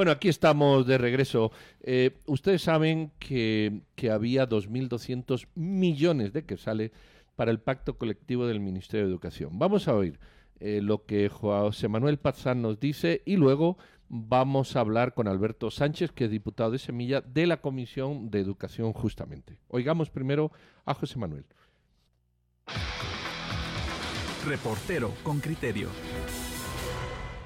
Bueno, aquí estamos de regreso. Eh, ustedes saben que, que había 2.200 millones de que sale para el pacto colectivo del Ministerio de Educación. Vamos a oír eh, lo que José Manuel Pazán nos dice y luego vamos a hablar con Alberto Sánchez, que es diputado de Semilla de la Comisión de Educación justamente. Oigamos primero a José Manuel. Reportero con criterio.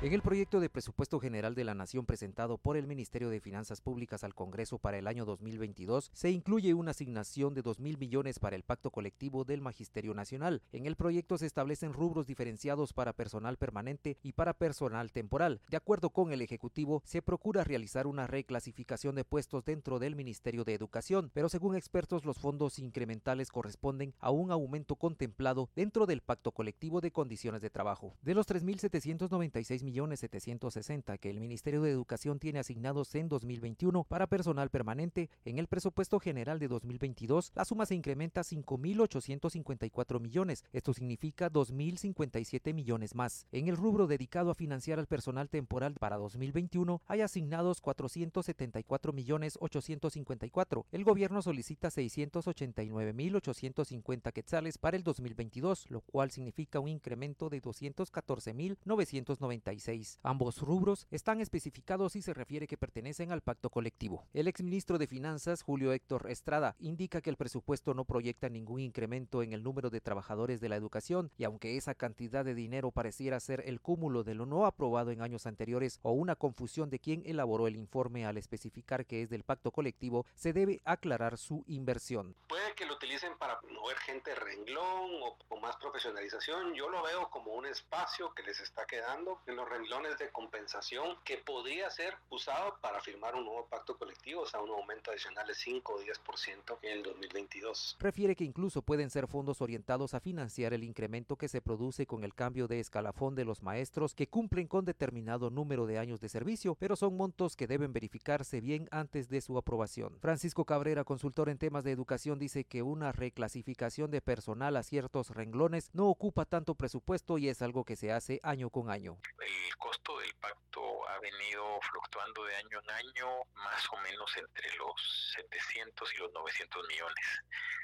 En el proyecto de presupuesto general de la Nación presentado por el Ministerio de Finanzas Públicas al Congreso para el año 2022, se incluye una asignación de 2 mil millones para el pacto colectivo del Magisterio Nacional. En el proyecto se establecen rubros diferenciados para personal permanente y para personal temporal. De acuerdo con el Ejecutivo, se procura realizar una reclasificación de puestos dentro del Ministerio de Educación, pero según expertos los fondos incrementales corresponden a un aumento contemplado dentro del pacto colectivo de condiciones de trabajo. De los 3.796 millones 760 que el Ministerio de Educación tiene asignados en 2021 para personal permanente, en el presupuesto general de 2022 la suma se incrementa a 5.854 millones. Esto significa 2.057 millones más. En el rubro dedicado a financiar al personal temporal para 2021 hay asignados 474 millones 854. El gobierno solicita 689.850 quetzales para el 2022, lo cual significa un incremento de 214.996 Ambos rubros están especificados y se refiere que pertenecen al pacto colectivo. El exministro de Finanzas, Julio Héctor Estrada, indica que el presupuesto no proyecta ningún incremento en el número de trabajadores de la educación y aunque esa cantidad de dinero pareciera ser el cúmulo de lo no aprobado en años anteriores o una confusión de quien elaboró el informe al especificar que es del pacto colectivo, se debe aclarar su inversión. Puede que lo utilicen para mover gente renglón o, o más profesionalización. Yo lo veo como un espacio que les está quedando en los renglones de compensación que podría ser usado para firmar un nuevo pacto colectivo, o sea, un aumento adicional de 5 o 10% en el 2022. Refiere que incluso pueden ser fondos orientados a financiar el incremento que se produce con el cambio de escalafón de los maestros que cumplen con determinado número de años de servicio, pero son montos que deben verificarse bien antes de su aprobación. Francisco Cabrera, consultor en temas de educación, dice que una reclasificación de personal a ciertos renglones no ocupa tanto presupuesto y es algo que se hace año con año. El el costo del pacto ha venido fluctuando de año en año más o menos entre los 700 y los 900 millones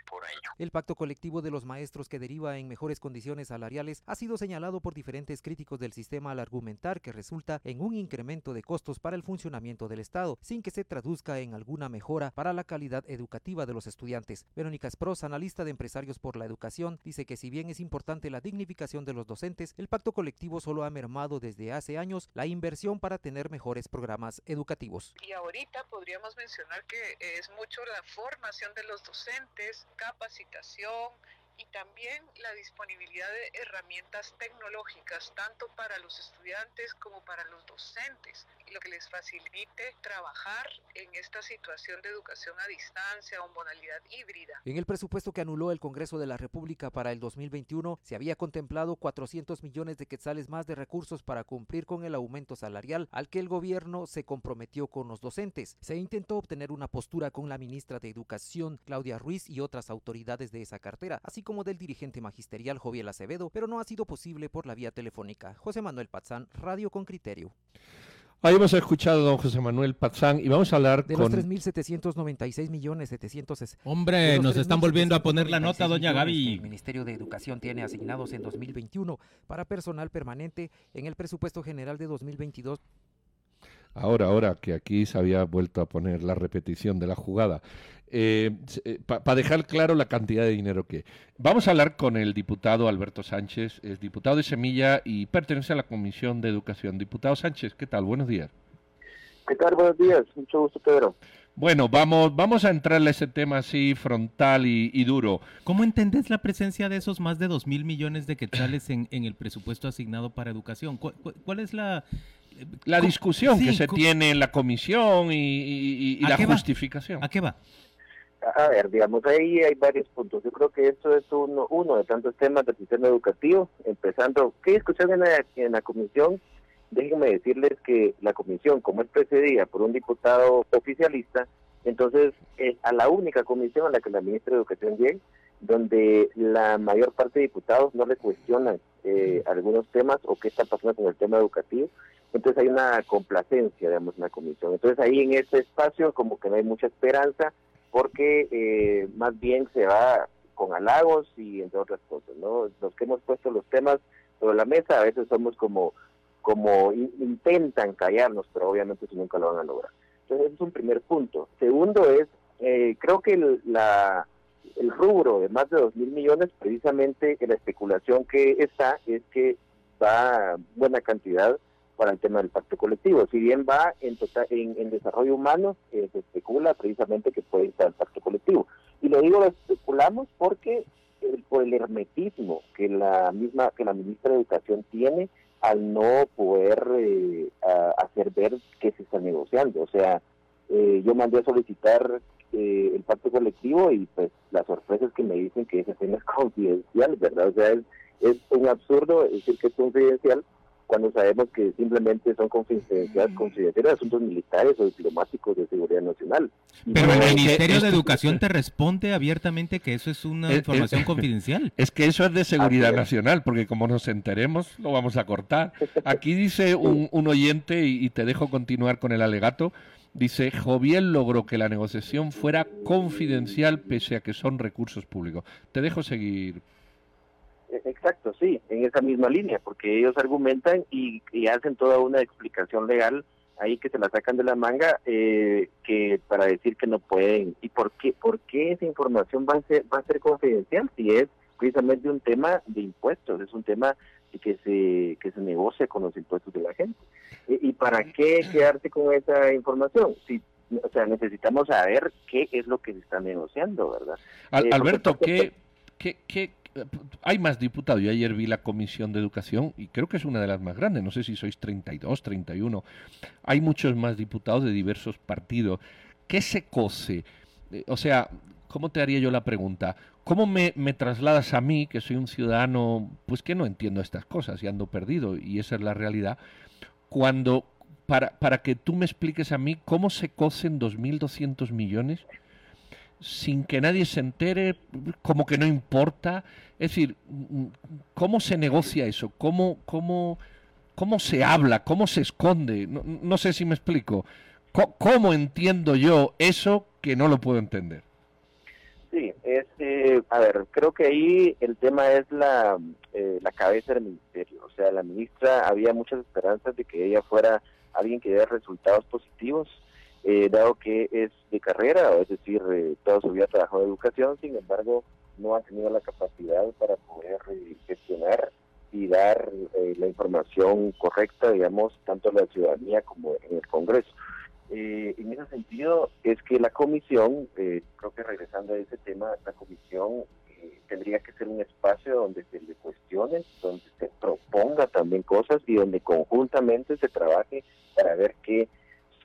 por año. El pacto colectivo de los maestros que deriva en mejores condiciones salariales ha sido señalado por diferentes críticos del sistema al argumentar que resulta en un incremento de costos para el funcionamiento del Estado, sin que se traduzca en alguna mejora para la calidad educativa de los estudiantes. Verónica Spros, analista de empresarios por la educación, dice que si bien es importante la dignificación de los docentes, el pacto colectivo solo ha mermado desde hace años la inversión para tener mejores programas educativos. Y ahorita podríamos mencionar que es mucho la formación de los docentes, capacitación, y también la disponibilidad de herramientas tecnológicas tanto para los estudiantes como para los docentes, lo que les facilite trabajar en esta situación de educación a distancia o modalidad híbrida. En el presupuesto que anuló el Congreso de la República para el 2021 se había contemplado 400 millones de quetzales más de recursos para cumplir con el aumento salarial al que el gobierno se comprometió con los docentes. Se intentó obtener una postura con la ministra de Educación, Claudia Ruiz, y otras autoridades de esa cartera, así como del dirigente magisterial Joviel Acevedo, pero no ha sido posible por la vía telefónica. José Manuel Pazán, Radio con Criterio. Ahí hemos escuchado a don José Manuel Pazán y vamos a hablar de con... los 3.796 millones 700... Hombre, nos están volviendo a poner la nota, doña Gaby. El Ministerio de Educación tiene asignados en 2021 para personal permanente en el presupuesto general de 2022 ahora, ahora que aquí se había vuelto a poner la repetición de la jugada, eh, eh para dejar claro la cantidad de dinero que... Vamos a hablar con el diputado Alberto Sánchez, es diputado de Semilla y pertenece a la Comisión de Educación. Diputado Sánchez, ¿qué tal? Buenos días. ¿Qué tal? Buenos días. Mucho gusto, Pedro. Bueno, vamos, vamos a entrarle a ese tema así frontal y, duro. ¿Cómo entendés la presencia de esos más de dos mil millones de quetzales en, en el presupuesto asignado para educación? cuál es la, la discusión que se tiene en la comisión y, la justificación. ¿A qué va? A ver, digamos, ahí hay varios puntos. Yo creo que esto es uno, uno de tantos temas del sistema educativo, empezando, ¿qué discusión en la, en la comisión? Déjenme decirles que la comisión, como es precedida por un diputado oficialista, entonces es a la única comisión a la que la ministra de Educación llega, donde la mayor parte de diputados no le cuestionan eh, algunos temas o qué está pasando con el tema educativo, entonces hay una complacencia, digamos, en la comisión. Entonces ahí en este espacio como que no hay mucha esperanza porque eh, más bien se va con halagos y entre otras cosas, ¿no? Los que hemos puesto los temas sobre la mesa a veces somos como, como intentan callarnos, pero obviamente eso nunca lo van a lograr. Entonces ese es un primer punto. Segundo es, eh, creo que el, la, el rubro de más de dos mil millones, precisamente en la especulación que está, es que va buena cantidad para el tema del pacto colectivo. Si bien va en, total, en, desarrollo humano, eh, se especula precisamente que puede estar el pacto colectivo. Y lo digo, lo especulamos porque por el hermetismo que la misma, que la ministra de Educación tiene al no poder eh, hacer ver que se está negociando. O sea, eh, yo mandé a solicitar el pacto colectivo y pues las sorpresas que me dicen que ese tema es confidencial, ¿verdad? O sea, es, es un absurdo decir que es confidencial cuando sabemos que simplemente son confidenciales, consideraciones asuntos militares o diplomáticos de seguridad nacional. Pero el Ministerio de Educación te responde abiertamente que eso es una información confidencial. Es que eso es de seguridad nacional, porque como nos enteremos, lo vamos a cortar. Aquí dice un, oyente, y, te dejo continuar con el alegato, Dice, Joviel logró que la negociación fuera confidencial pese a que son recursos públicos. Te dejo seguir, exacto, sí, en esa misma línea, porque ellos argumentan y, hacen toda una explicación legal ahí que se la sacan de la manga eh, que para decir que no pueden. Y por qué por qué esa información va a ser va a ser confidencial si es precisamente un tema de impuestos es un tema que se que se negocia con los impuestos de la gente y, para qué quedarse con esa información si o sea necesitamos saber qué es lo que se está negociando verdad eh, Alberto qué qué, qué hay más diputados. Yo ayer vi la Comisión de Educación y creo que es una de las más grandes. No sé si sois 32, 31. Hay muchos más diputados de diversos partidos. ¿Qué se cose? Eh, o sea, ¿cómo te haría yo la pregunta? ¿Cómo me, me, trasladas a mí, que soy un ciudadano, pues que no entiendo estas cosas y ando perdido, y esa es la realidad, cuando, para, para que tú me expliques a mí cómo se cocen 2.200 millones sin que nadie se entere, como que no importa. Es decir, ¿cómo se negocia eso? ¿Cómo, cómo, cómo se habla? ¿Cómo se esconde? No, sé si me explico. ¿Cómo, entiendo yo eso que no lo puedo entender? Sí, es, eh, a ver, creo que ahí el tema es la, eh, la cabeza del ministerio. O sea, la ministra había muchas esperanzas de que ella fuera alguien que diera resultados positivos eh, dado que es de carrera, es decir, eh, toda su vida trabajado en educación, sin embargo, no ha tenido la capacidad para poder eh, gestionar y dar la información correcta, digamos, tanto a la ciudadanía como en el Congreso. en ese sentido, es que la comisión, creo que regresando a ese tema, la comisión tendría que ser un espacio donde se le cuestione, donde se proponga también cosas y donde conjuntamente se trabaje para ver qué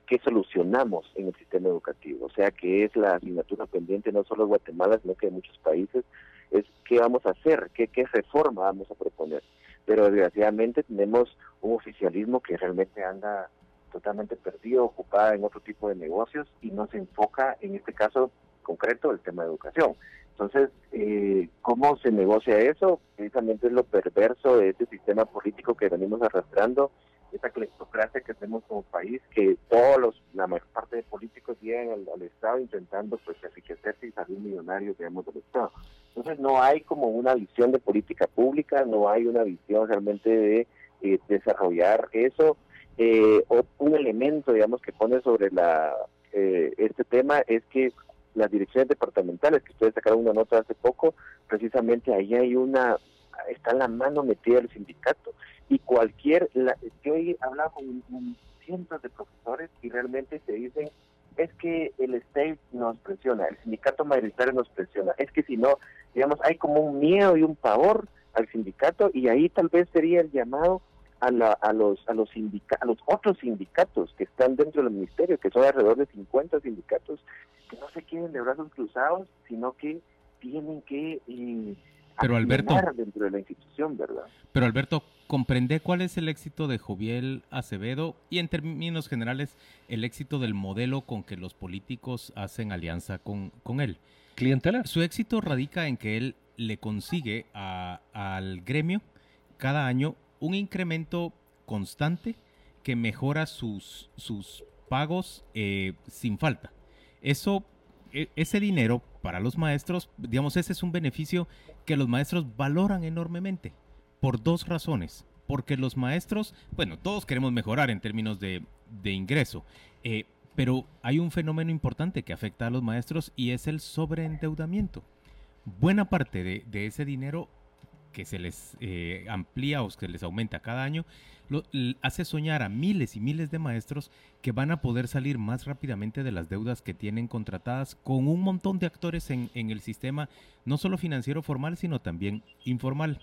qué solucionamos en el sistema educativo, o sea, que es la asignatura pendiente no solo de Guatemala, sino que de muchos países, es qué vamos a hacer, qué, qué reforma vamos a proponer. Pero desgraciadamente tenemos un oficialismo que realmente anda totalmente perdido, ocupada en otro tipo de negocios y no se enfoca, en este caso concreto, el tema de educación. Entonces, eh, ¿cómo se negocia eso? Precisamente es lo perverso de este sistema político que venimos arrastrando esa cleptocracia que tenemos como país, que todos los, la mayor parte de políticos llegan al, Estado intentando pues enriquecerse y salir millonarios, digamos, del Estado. Entonces no hay como una visión de política pública, no hay una visión realmente de eh, desarrollar eso. Eh, un elemento, digamos, que pone sobre la eh, este tema es que las direcciones departamentales, que ustedes sacaron una nota hace poco, precisamente ahí hay una, está la mano metida del sindicato y cualquier, la, yo he hablado con, cientos de profesores y realmente se dicen, es que el state nos presiona, el sindicato mayoritario nos presiona, es que si no, digamos, hay como un miedo y un pavor al sindicato y ahí tal vez sería el llamado a, la, a los a los a los otros sindicatos que están dentro del ministerio, que son alrededor de 50 sindicatos, que no se queden de brazos cruzados, sino que tienen que eh, pero Alberto, dentro de la institución, ¿verdad? Pero Alberto, comprende cuál es el éxito de Joviel Acevedo y en términos generales el éxito del modelo con que los políticos hacen alianza con, con él. Clientelar. Su éxito radica en que él le consigue al gremio cada año un incremento constante que mejora sus, sus pagos eh, sin falta. Eso, e, ese dinero para los maestros, digamos, ese es un beneficio que los maestros valoran enormemente por dos razones. Porque los maestros, bueno, todos queremos mejorar en términos de, ingreso, eh, pero hay un fenómeno importante que afecta a los maestros y es el sobreendeudamiento. Buena parte de, ese dinero que se les eh, amplía o que les aumenta cada año, lo, hace soñar a miles y miles de maestros que van a poder salir más rápidamente de las deudas que tienen contratadas con un montón de actores en, el sistema, no solo financiero formal, sino también informal.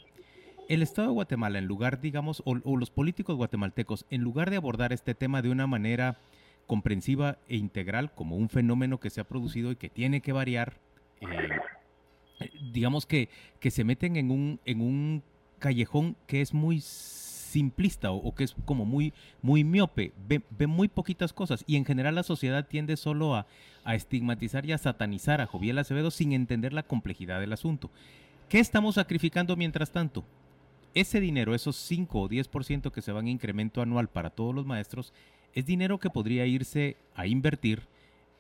El Estado de Guatemala, en lugar, digamos, o, los políticos guatemaltecos, en lugar de abordar este tema de una manera comprensiva e integral como un fenómeno que se ha producido y que tiene que variar, eh, digamos que, que se meten en un, en un callejón que es muy simplista o, que es como muy, muy miope, ve, muy poquitas cosas y en general la sociedad tiende solo a, a, estigmatizar y a satanizar a Joviel Acevedo sin entender la complejidad del asunto. ¿Qué estamos sacrificando mientras tanto? Ese dinero, esos 5 o 10% que se van a incremento anual para todos los maestros, es dinero que podría irse a invertir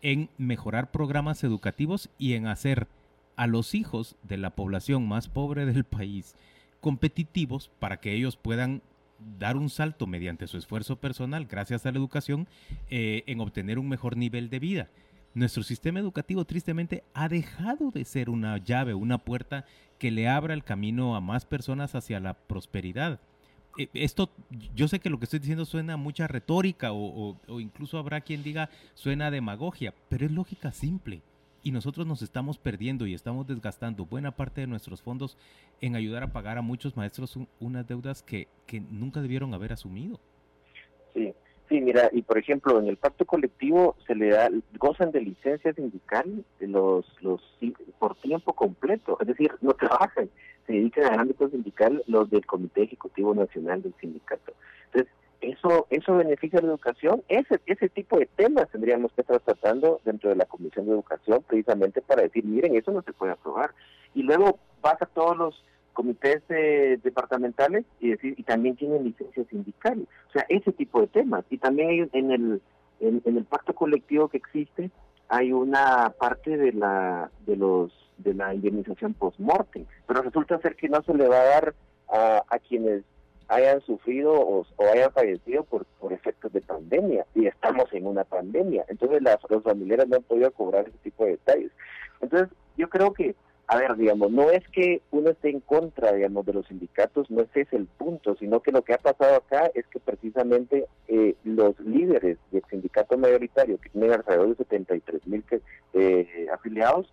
en mejorar programas educativos y en hacer a los hijos de la población más pobre del país competitivos para que ellos puedan dar un salto mediante su esfuerzo personal, gracias a la educación, eh, en obtener un mejor nivel de vida. Nuestro sistema educativo tristemente ha dejado de ser una llave, una puerta que le abra el camino a más personas hacia la prosperidad. Eh, esto, yo sé que lo que estoy diciendo suena mucha retórica o, incluso habrá quien diga suena demagogia, pero es lógica simple. Y nosotros nos estamos perdiendo y estamos desgastando buena parte de nuestros fondos en ayudar a pagar a muchos maestros unas deudas que, que nunca debieron haber asumido. Sí, sí, mira, y por ejemplo, en el pacto colectivo se le da, gozan de licencia sindical los, los por tiempo completo, es decir, no trabajan se dedican al ámbito sindical los del Comité Ejecutivo Nacional del Sindicato. Entonces, eso eso beneficia a la educación. Ese, ese tipo de temas tendríamos que estar tratando dentro de la Comisión de Educación precisamente para decir, miren, eso no se puede aprobar. Y luego vas a todos los comités eh, departamentales y decir, y también tienen licencia sindical. O sea, ese tipo de temas. Y también en el, en el pacto colectivo que existe, hay una parte de la de los de la indemnización post-mortem, pero resulta ser que no se le va a dar a, a quienes hayan sufrido o, hayan fallecido por, por efectos de pandemia, y estamos en una pandemia, entonces las, los familiares no han podido cobrar ese tipo de detalles. Entonces, yo creo que a ver, digamos, no es que uno esté en contra, digamos, de los sindicatos, no ese es el punto, sino que lo que ha pasado acá es que precisamente eh, los líderes del sindicato mayoritario, que tienen alrededor de 73 mil eh, afiliados,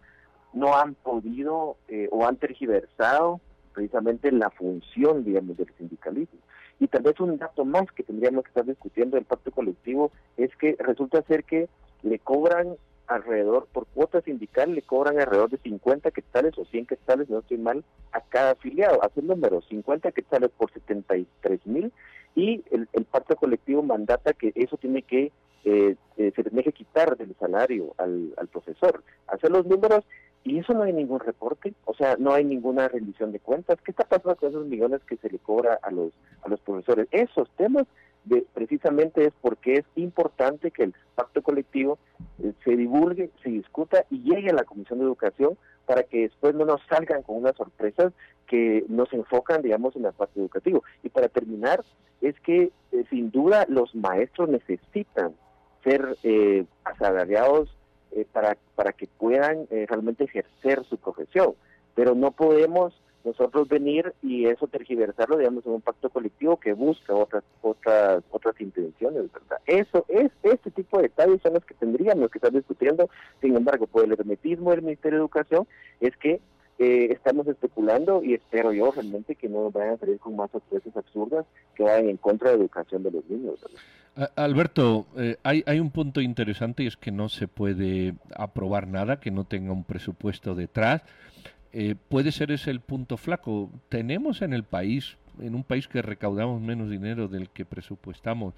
no han podido eh, o han tergiversado precisamente la función, digamos, del sindicalismo. Y tal vez un dato más que tendríamos que estar discutiendo del pacto colectivo es que resulta ser que le cobran alrededor, por cuota sindical, le cobran alrededor de 50 quetzales o 100 quetzales, no estoy mal, a cada afiliado. Hace el número, 50 quetzales por 73 mil y el, pacto colectivo mandata que eso tiene que, eh, eh, se tiene que quitar del salario al, al profesor. Hacer los números y eso no hay ningún reporte, o sea, no hay ninguna rendición de cuentas. ¿Qué está pasando con esos millones que se le cobra a los, a los profesores? Esos temas precisamente es porque es importante que el pacto colectivo eh, se divulgue, se discuta y llegue a la Comisión de Educación para que después no nos salgan con unas sorpresas que nos enfocan, digamos, en el pacto educativo. Y para terminar, es que eh, sin duda los maestros necesitan ser eh, asalariados eh, para, para que puedan realmente ejercer su profesión, pero no podemos nosotros venir y eso tergiversarlo, digamos, en un pacto colectivo que busca otras otras otras intenciones, ¿verdad? Eso es, este tipo de detalles son los que tendríamos que estar discutiendo, sin embargo, por el hermetismo del Ministerio de Educación, es que eh, estamos especulando y espero yo realmente que no vayan a salir con más sorpresas absurdas que vayan en contra de la educación de los niños. Alberto, eh, hay, hay un punto interesante y es que no se puede aprobar nada que no tenga un presupuesto detrás. Eh, puede ser ese el punto flaco. Tenemos en el país, en un país que recaudamos menos dinero del que presupuestamos,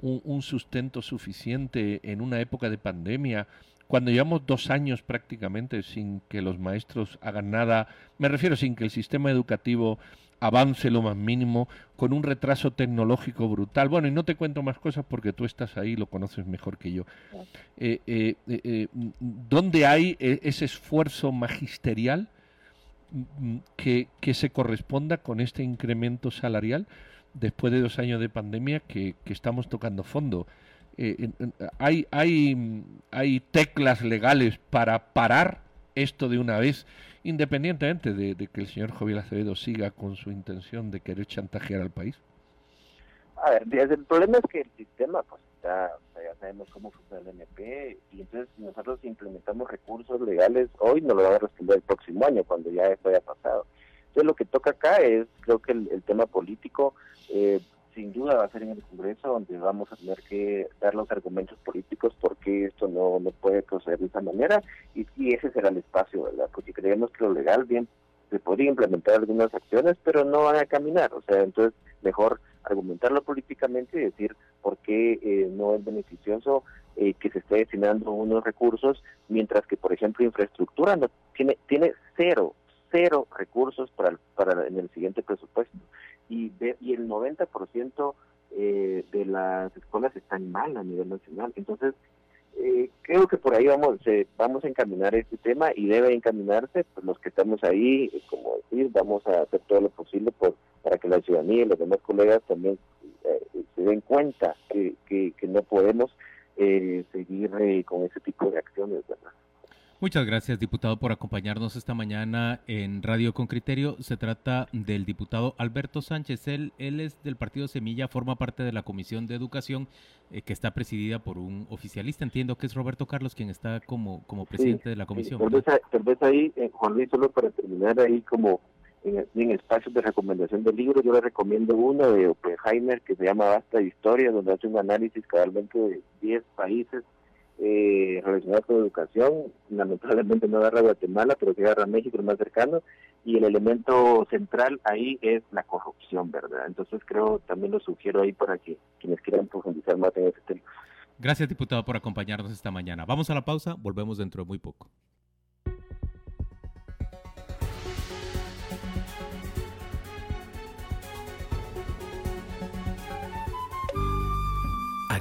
un, sustento suficiente en una época de pandemia, cuando llevamos dos años prácticamente sin que los maestros hagan nada, me refiero sin que el sistema educativo avance lo más mínimo, con un retraso tecnológico brutal. Bueno, y no te cuento más cosas porque tú estás ahí, lo conoces mejor que yo. Eh, eh, eh, ¿Dónde hay ese esfuerzo magisterial mm, que, que, se corresponda con este incremento salarial después de dos años de pandemia que, que estamos tocando fondo? hay, hay, hay teclas legales para parar esto de una vez independientemente de, que el señor Joviel Acevedo siga con su intención de querer chantajear al país? A ver, el problema es que el sistema, pues ya, ya sabemos cómo funciona el NP, y entonces nosotros implementamos recursos legales, hoy no lo va a responder el próximo año, cuando ya esto haya pasado. Entonces lo que toca acá es, creo que el, tema político, eh, sin duda va a ser en el Congreso donde vamos a tener que dar los argumentos políticos porque esto no, no puede proceder de esa manera y, ese será el espacio, ¿verdad? Porque creemos que lo legal bien se podría implementar algunas acciones, pero no van a caminar, o sea, entonces mejor argumentarlo políticamente y decir por qué eh, no es beneficioso eh, que se esté destinando unos recursos, mientras que, por ejemplo, infraestructura no tiene tiene cero, cero recursos para, para en el siguiente presupuesto y, y el 90% eh, de las escuelas están mal a nivel nacional. Entonces, eh, creo que por ahí vamos eh, vamos a encaminar este tema y debe encaminarse, pues los que estamos ahí, eh, como decir, vamos a hacer todo lo posible por, para que la ciudadanía y los demás colegas también se den cuenta que, que, que no podemos seguir con ese tipo de acciones, ¿verdad? Muchas gracias, diputado, por acompañarnos esta mañana en Radio con Criterio. Se trata del diputado Alberto Sánchez. Él, él es del Partido Semilla, forma parte de la Comisión de Educación, eh, que está presidida por un oficialista. Entiendo que es Roberto Carlos quien está como, como presidente de la comisión. tal, vez, ahí, eh, Juan Luis, solo para terminar ahí como en, en, espacios de recomendación de libros, yo le recomiendo uno de Oppenheimer que se llama Basta de Historia, donde hace un análisis cabalmente de 10 países eh, relacionado con educación, lamentablemente no agarra Guatemala, pero sí agarra México, el más cercano, y el elemento central ahí es la corrupción, ¿verdad? Entonces creo, también lo sugiero ahí para que quienes quieran profundizar más en ese tema. Gracias, diputado, por acompañarnos esta mañana. Vamos a la pausa, volvemos dentro de muy poco.